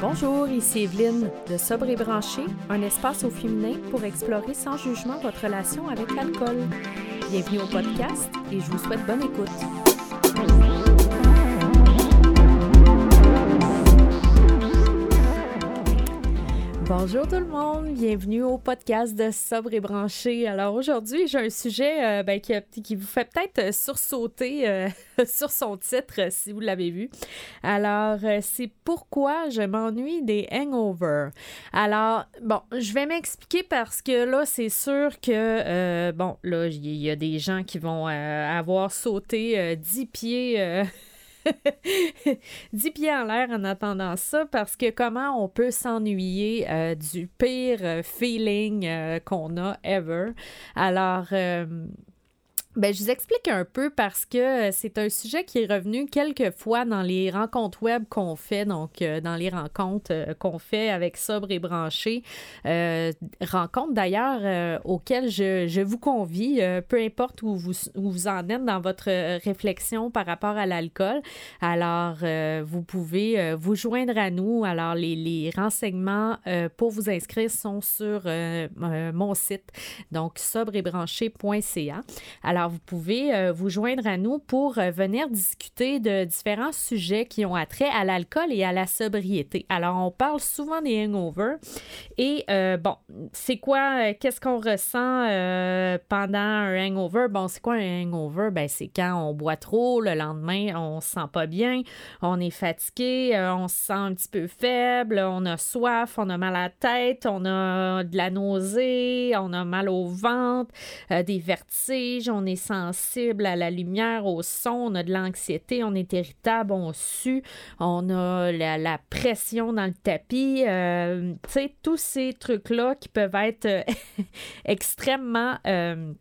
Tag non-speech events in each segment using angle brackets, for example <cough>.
Bonjour, ici Evelyne de Sobre et Branché, un espace au féminin pour explorer sans jugement votre relation avec l'alcool. Bienvenue au podcast et je vous souhaite bonne écoute. Bonjour tout le monde, bienvenue au podcast de Sobre et Branché. Alors aujourd'hui, j'ai un sujet euh, ben, qui, vous fait peut-être sursauter euh, <laughs> sur son titre si vous l'avez vu. Alors, euh, c'est pourquoi je m'ennuie des hangovers. Alors, bon, je vais m'expliquer parce que là, c'est sûr que, bon, là, il y, a des gens qui vont avoir sauté 10 pieds 10 pieds en l'air en attendant ça parce que comment on peut s'ennuyer euh, du pire euh, feeling euh, qu'on a ever. Alors, ben, je vous explique un peu parce que euh, c'est un sujet qui est revenu quelques fois dans les rencontres web qu'on fait, donc euh, dans les rencontres euh, qu'on fait avec Sobre et Branché. rencontres d'ailleurs auxquelles je, je, vous convie, peu importe où vous, où vous en êtes dans votre réflexion par rapport à l'alcool. Alors, vous pouvez vous joindre à nous. Alors, les, les renseignements pour vous inscrire sont sur mon site, donc sobreetbranché.ca. Alors, vous pouvez euh, vous joindre à nous pour euh, venir discuter de différents sujets qui ont attrait à l'alcool et à la sobriété. Alors, on parle souvent des hangovers. Et euh, bon, c'est quoi, qu'est-ce qu'on ressent pendant un hangover? Bon, c'est quoi un hangover? Ben, c'est quand on boit trop, le lendemain, on se sent pas bien, on est fatigué, on se sent un petit peu faible, on a soif, on a mal à la tête, on a de la nausée, on a mal au ventre, des vertiges, on est sensible à la lumière, au son, on a de l'anxiété, on est irritable, on sue, on a la, pression dans le tapis. Euh, tu sais, tous ces trucs-là qui peuvent être euh, <laughs> extrêmement... Euh,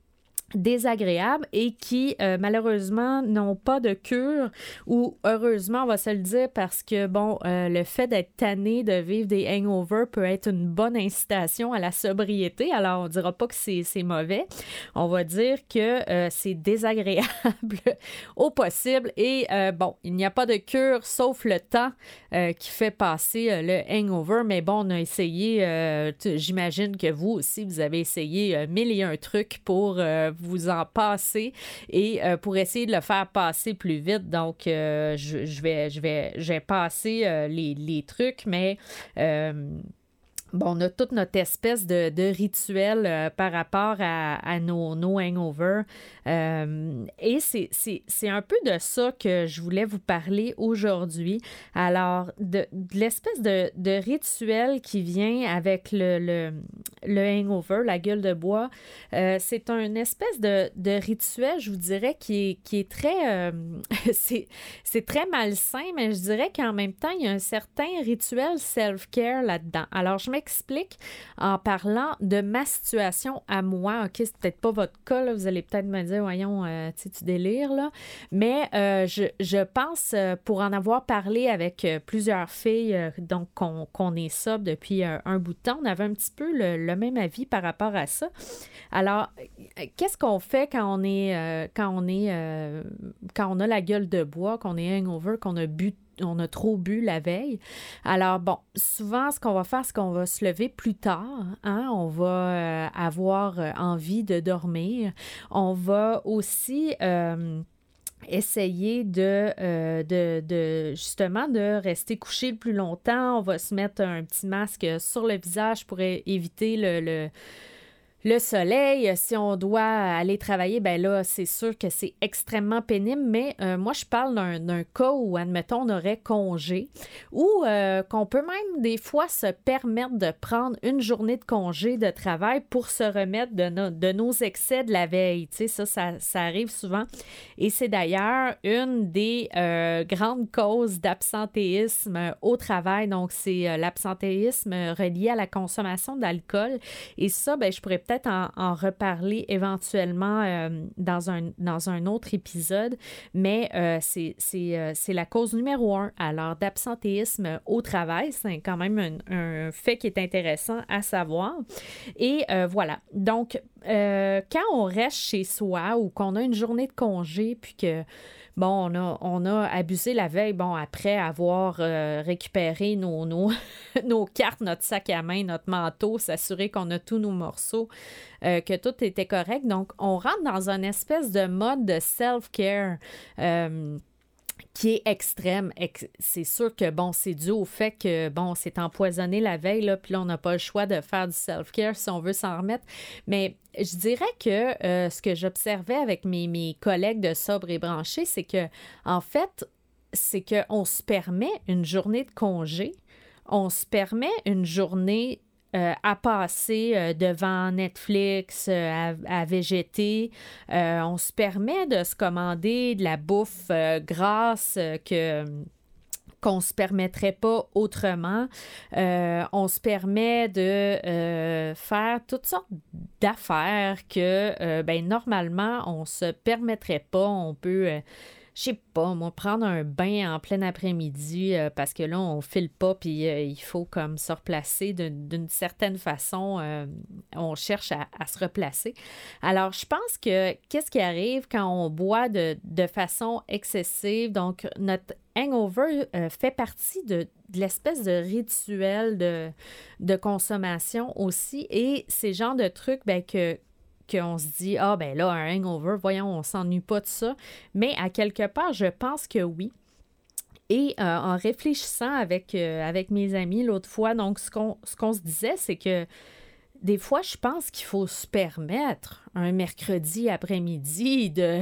désagréables et qui euh, malheureusement n'ont pas de cure ou heureusement on va se le dire parce que bon euh, le fait d'être tanné de vivre des hangovers peut être une bonne incitation à la sobriété. Alors on dira pas que c'est mauvais. On va dire que euh, c'est désagréable <laughs> au possible et bon il n'y a pas de cure sauf le temps qui fait passer le hangover. Mais bon on a essayé j'imagine que vous aussi vous avez essayé mille et un trucs pour vous en passer et euh, pour essayer de le faire passer plus vite. Donc, euh, je, je vais passer euh, les, les, trucs, mais Bon, on a toute notre espèce de, rituel euh, par rapport à, nos, hangovers. Euh, et c'est un peu de ça que je voulais vous parler aujourd'hui. Alors, de, l'espèce de, rituel qui vient avec le, le, hangover, la gueule de bois, euh, c'est un espèce de, rituel, je vous dirais, qui est, qui est très... <laughs> c'est très malsain, mais je dirais qu'en même temps, il y a un certain rituel self-care là-dedans. Alors, je explique en parlant de ma situation à moi. OK, c'est peut-être pas votre cas, vous allez peut-être me dire, voyons, euh, tu délires, là. Mais euh, je, pense, euh, pour en avoir parlé avec plusieurs filles, donc qu'on est ça depuis un bout de temps, on avait un petit peu le, même avis par rapport à ça. Alors, qu'est-ce qu'on fait quand on est, quand on est, quand on a la gueule de bois, qu'on est hangover, qu'on a bu on a trop bu la veille. Alors, bon, souvent, ce qu'on va faire, c'est qu'on va se lever plus tard. Hein? On va euh, avoir euh, envie de dormir. On va aussi... Euh, essayer de, justement de rester couché plus longtemps. On va se mettre un petit masque sur le visage pour éviter le soleil, si on doit aller travailler, ben là, c'est sûr que c'est extrêmement pénible, mais euh, moi, je parle d'un cas où, admettons, on aurait congé ou euh, qu'on peut même des fois se permettre de prendre une journée de congé de travail pour se remettre de, nos excès de la veille. Tu ça, ça, arrive souvent. Et c'est d'ailleurs une des euh, grandes causes d'absentéisme au travail. Donc, c'est l'absentéisme relié à la consommation d'alcool. Et ben, en, reparler éventuellement euh, dans, un, dans un autre épisode, mais euh, euh, c'est la cause numéro un. Alors, d'absentéisme au travail, c'est quand même un, un, fait qui est intéressant à savoir. Et voilà. Donc, quand on reste chez soi ou qu'on a une journée de congé, puis que bon, on a, on a abusé la veille, bon, après avoir euh, récupéré nos, <laughs> nos, cartes, notre sac à main, notre manteau, s'assurer qu'on a tous nos morceaux, euh, que tout était correct. Donc, on rentre dans un espèce de mode de self-care qui est extrême. C'est sûr que, bon, c'est dû au fait que, bon, c'est empoisonné la veille, là, puis là, on n'a pas le choix de faire du self-care si on veut s'en remettre. Mais je dirais que euh, ce que j'observais avec mes, mes collègues de sobre et branché, c'est que, en fait, c'est qu'on se permet une journée de congé, on se permet une journée euh, à passer euh, devant Netflix, euh, à, végéter. on se permet de se commander de la bouffe grasse que qu'on se permettrait pas autrement. on se permet de faire toutes sortes d'affaires que ben, normalement on se permettrait pas. On peut je sais pas, moi, prendre un bain en plein après-midi euh, parce que là, on file pas, puis euh, il faut comme se replacer d'une certaine façon. Euh, on cherche à, se replacer. Alors, je pense que qu'est-ce qui arrive quand on boit de, façon excessive? Donc, notre hangover fait partie de, l'espèce de rituel de, de consommation aussi. Et ces genres de trucs ben, que, qu'on se dit Ah, ben là, un hangover, voyons, on s'ennuie pas de ça. Mais à quelque part, je pense que oui. Et euh, en réfléchissant avec, euh, avec mes amis l'autre fois, donc ce qu'on, ce qu'on se disait, c'est que des fois, je pense qu'il faut se permettre un mercredi après-midi de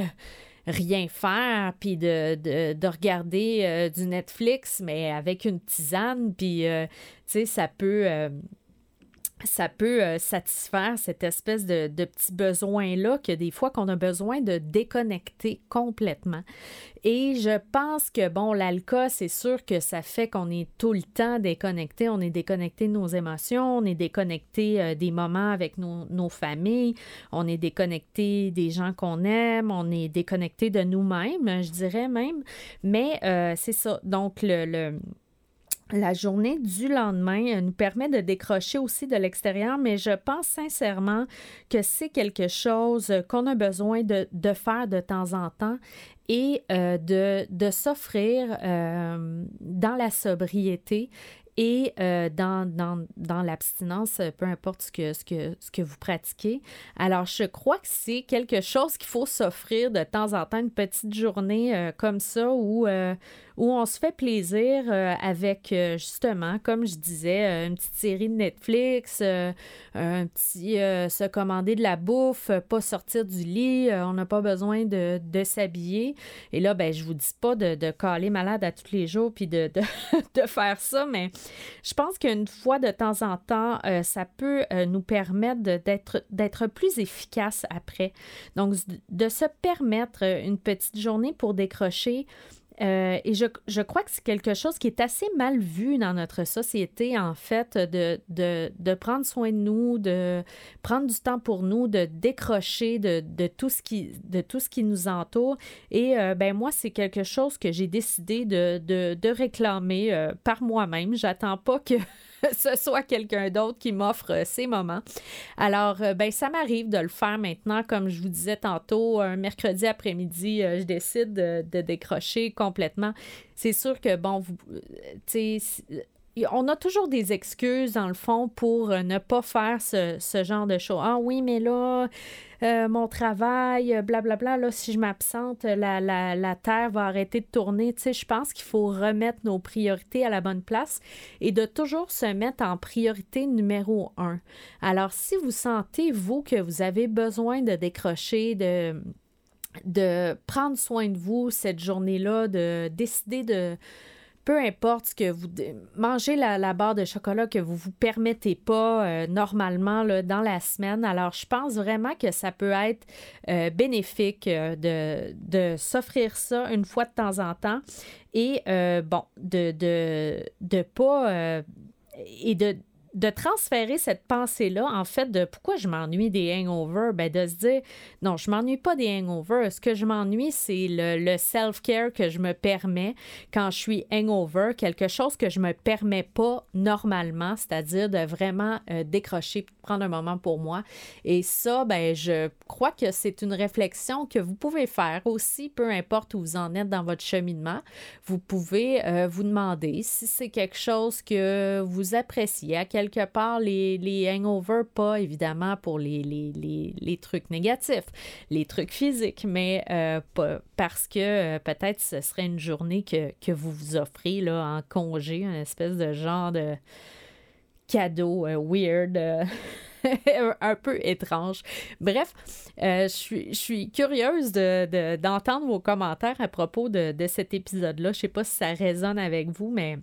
rien faire, puis de, de, regarder euh, du Netflix, mais avec une tisane, puis, tu sais, ça peut ça peut euh, satisfaire cette espèce de, de petit besoin-là que des fois qu'on a besoin de déconnecter complètement. Et je pense que, bon, l'alcool, c'est sûr que ça fait qu'on est tout le temps déconnecté. On est déconnecté de nos émotions, on est déconnecté euh, des moments avec nos, nos, familles, on est déconnecté des gens qu'on aime, on est déconnecté de nous-mêmes, je dirais même. Mais euh, c'est ça. Donc, le, le la journée du lendemain euh, nous permet de décrocher aussi de l'extérieur, mais je pense sincèrement que c'est quelque chose qu'on a besoin de, faire de temps en temps et euh, de, s'offrir euh, dans la sobriété et dans, l'abstinence, peu importe ce que vous pratiquez. Alors, je crois que c'est quelque chose qu'il faut s'offrir de temps en temps, une petite journée comme ça où où on se fait plaisir euh, avec euh, justement, comme je disais, euh, une petite série de Netflix, un petit se commander de la bouffe, pas sortir du lit, on n'a pas besoin de, s'habiller. Et là, ben, je vous dis pas de, de caler malade à tous les jours puis de, de, <laughs> faire ça, mais je pense qu'une fois de temps en temps, ça peut nous permettre d'être plus efficace après. Donc, de se permettre une petite journée pour décrocher euh, et je, je, crois que c'est quelque chose qui est assez mal vu dans notre société, en fait, de, de, de, prendre soin de nous, de prendre du temps pour nous, de décrocher de, de tout, ce qui, de tout ce qui nous entoure. Et euh, ben moi, c'est quelque chose que j'ai décidé de, de réclamer euh, par moi-même. J'attends pas que <laughs> ce soit quelqu'un d'autre qui m'offre euh, ces moments. Alors, euh, ben, ça m'arrive de le faire maintenant, comme je vous disais tantôt, un mercredi après-midi, euh, je décide de, décrocher complètement. C'est sûr que, bon, vous, on a toujours des excuses, dans le fond, pour ne pas faire ce, ce genre de choses. Ah oui, mais là, euh, mon travail, blablabla, euh, bla, bla, là, si je m'absente, la, la, la, Terre va arrêter de tourner. Tu sais, je pense qu'il faut remettre nos priorités à la bonne place et de toujours se mettre en priorité numéro un. Alors, si vous sentez, vous, que vous avez besoin de décrocher, de de prendre soin de vous cette journée-là, de décider de, peu importe ce que vous mangez la, barre de chocolat que vous vous permettez pas euh, normalement là, dans la semaine. Alors, je pense vraiment que ça peut être euh, bénéfique euh, de, de s'offrir ça une fois de temps en temps et bon, de de, de pas et de de transférer cette pensée-là, en fait, de pourquoi je m'ennuie des hangovers, ben de se dire, non, je m'ennuie pas des hangovers. Ce que je m'ennuie, c'est le, self-care que je me permets quand je suis hangover, quelque chose que je me permets pas normalement, c'est-à-dire de vraiment euh, décrocher, prendre un moment pour moi. Et ça, ben, je crois que c'est une réflexion que vous pouvez faire aussi, peu importe où vous en êtes dans votre cheminement. Vous pouvez euh, vous demander si c'est quelque chose que vous appréciez, à quel quelque part les, les hangovers, pas évidemment pour les, les, trucs négatifs, les trucs physiques, mais euh, pas, parce que euh, peut-être ce serait une journée que, que, vous vous offrez là, en congé, une espèce de genre de cadeau euh, weird. <laughs> un peu étrange. Bref, je, suis, je suis curieuse d'entendre de, vos commentaires à propos de, de cet épisode-là. Je ne sais pas si ça résonne avec vous, mais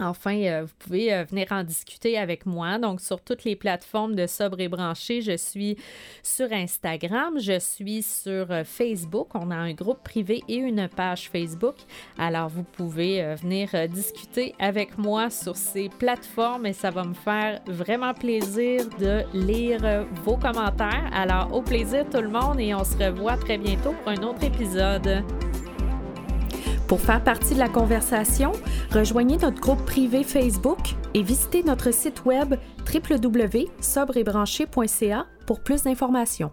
Enfin, euh, vous pouvez euh, venir en discuter avec moi. Donc, sur toutes les plateformes de Sobre et Branché, je suis sur Instagram, je suis sur euh, Facebook. On a un groupe privé et une page Facebook. Alors, vous pouvez venir discuter avec moi sur ces plateformes et ça va me faire vraiment plaisir de lire vos commentaires. Alors, au plaisir tout le monde et on se revoit très bientôt pour un autre épisode. Pour faire partie de la conversation, rejoignez notre groupe privé Facebook et visitez notre site web www.sobrebranché.ca pour plus d'informations.